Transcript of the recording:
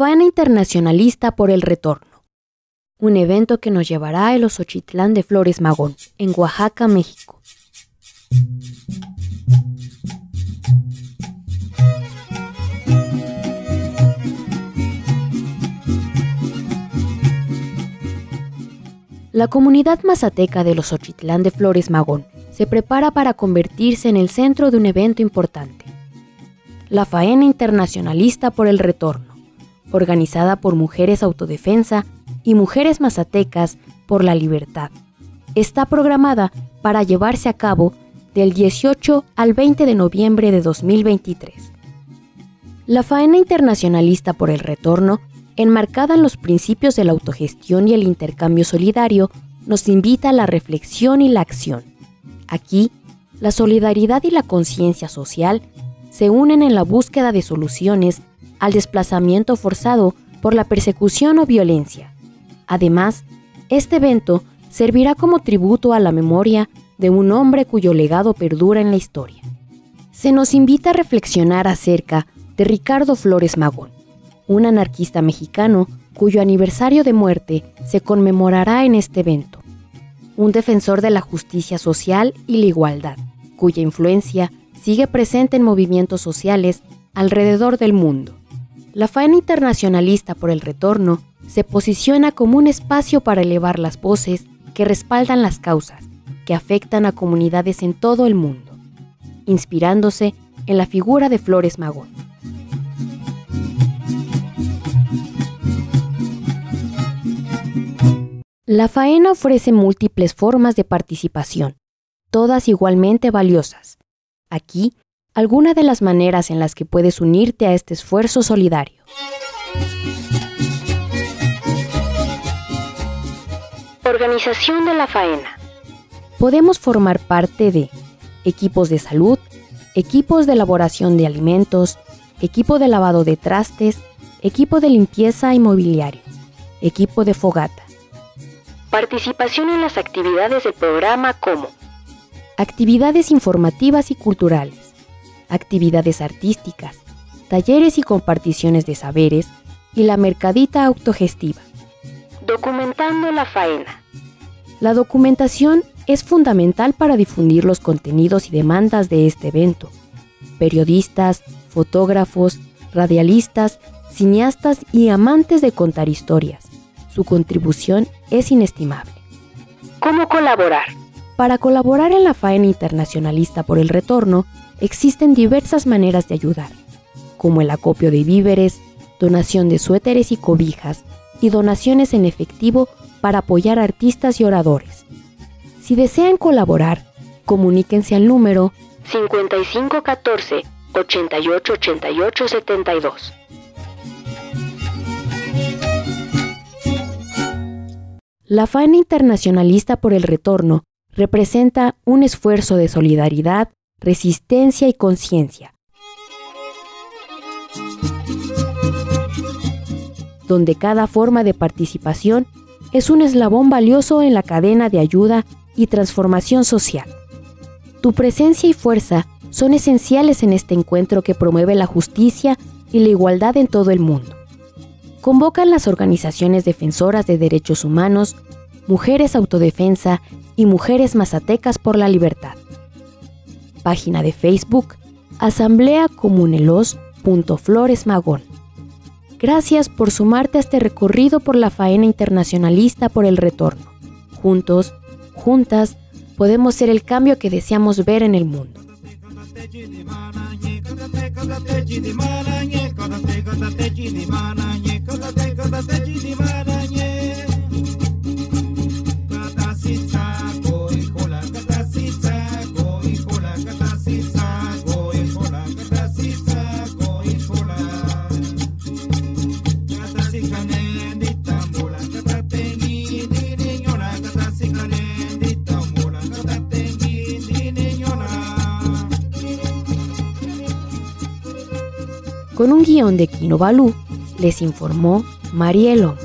Faena Internacionalista por el Retorno. Un evento que nos llevará a los Ochitlán de Flores Magón, en Oaxaca, México. La comunidad mazateca de los Ochitlán de Flores Magón se prepara para convertirse en el centro de un evento importante. La Faena Internacionalista por el Retorno organizada por Mujeres Autodefensa y Mujeres Mazatecas por la Libertad. Está programada para llevarse a cabo del 18 al 20 de noviembre de 2023. La faena internacionalista por el retorno, enmarcada en los principios de la autogestión y el intercambio solidario, nos invita a la reflexión y la acción. Aquí, la solidaridad y la conciencia social se unen en la búsqueda de soluciones al desplazamiento forzado por la persecución o violencia. Además, este evento servirá como tributo a la memoria de un hombre cuyo legado perdura en la historia. Se nos invita a reflexionar acerca de Ricardo Flores Magón, un anarquista mexicano cuyo aniversario de muerte se conmemorará en este evento. Un defensor de la justicia social y la igualdad, cuya influencia sigue presente en movimientos sociales alrededor del mundo. La faena internacionalista por el retorno se posiciona como un espacio para elevar las voces que respaldan las causas que afectan a comunidades en todo el mundo, inspirándose en la figura de Flores Magón. La faena ofrece múltiples formas de participación, todas igualmente valiosas. Aquí alguna de las maneras en las que puedes unirte a este esfuerzo solidario. Organización de la faena. Podemos formar parte de equipos de salud, equipos de elaboración de alimentos, equipo de lavado de trastes, equipo de limpieza y mobiliario, equipo de fogata. Participación en las actividades del programa como actividades informativas y culturales, actividades artísticas, talleres y comparticiones de saberes y la mercadita autogestiva. Documentando la faena. La documentación es fundamental para difundir los contenidos y demandas de este evento. Periodistas, fotógrafos, radialistas, cineastas y amantes de contar historias. Su contribución es inestimable. ¿Cómo colaborar? Para colaborar en la faena internacionalista por el retorno, existen diversas maneras de ayudar, como el acopio de víveres, donación de suéteres y cobijas, y donaciones en efectivo para apoyar artistas y oradores. Si desean colaborar, comuníquense al número 5514 888872. La faena internacionalista por el retorno representa un esfuerzo de solidaridad resistencia y conciencia, donde cada forma de participación es un eslabón valioso en la cadena de ayuda y transformación social. Tu presencia y fuerza son esenciales en este encuentro que promueve la justicia y la igualdad en todo el mundo. Convocan las organizaciones defensoras de derechos humanos, Mujeres Autodefensa y Mujeres Mazatecas por la Libertad página de Facebook Asamblea Flores Magón. Gracias por sumarte a este recorrido por la faena internacionalista por el retorno. Juntos, juntas, podemos ser el cambio que deseamos ver en el mundo. Con un guion de Kino Balú, les informó Marielo.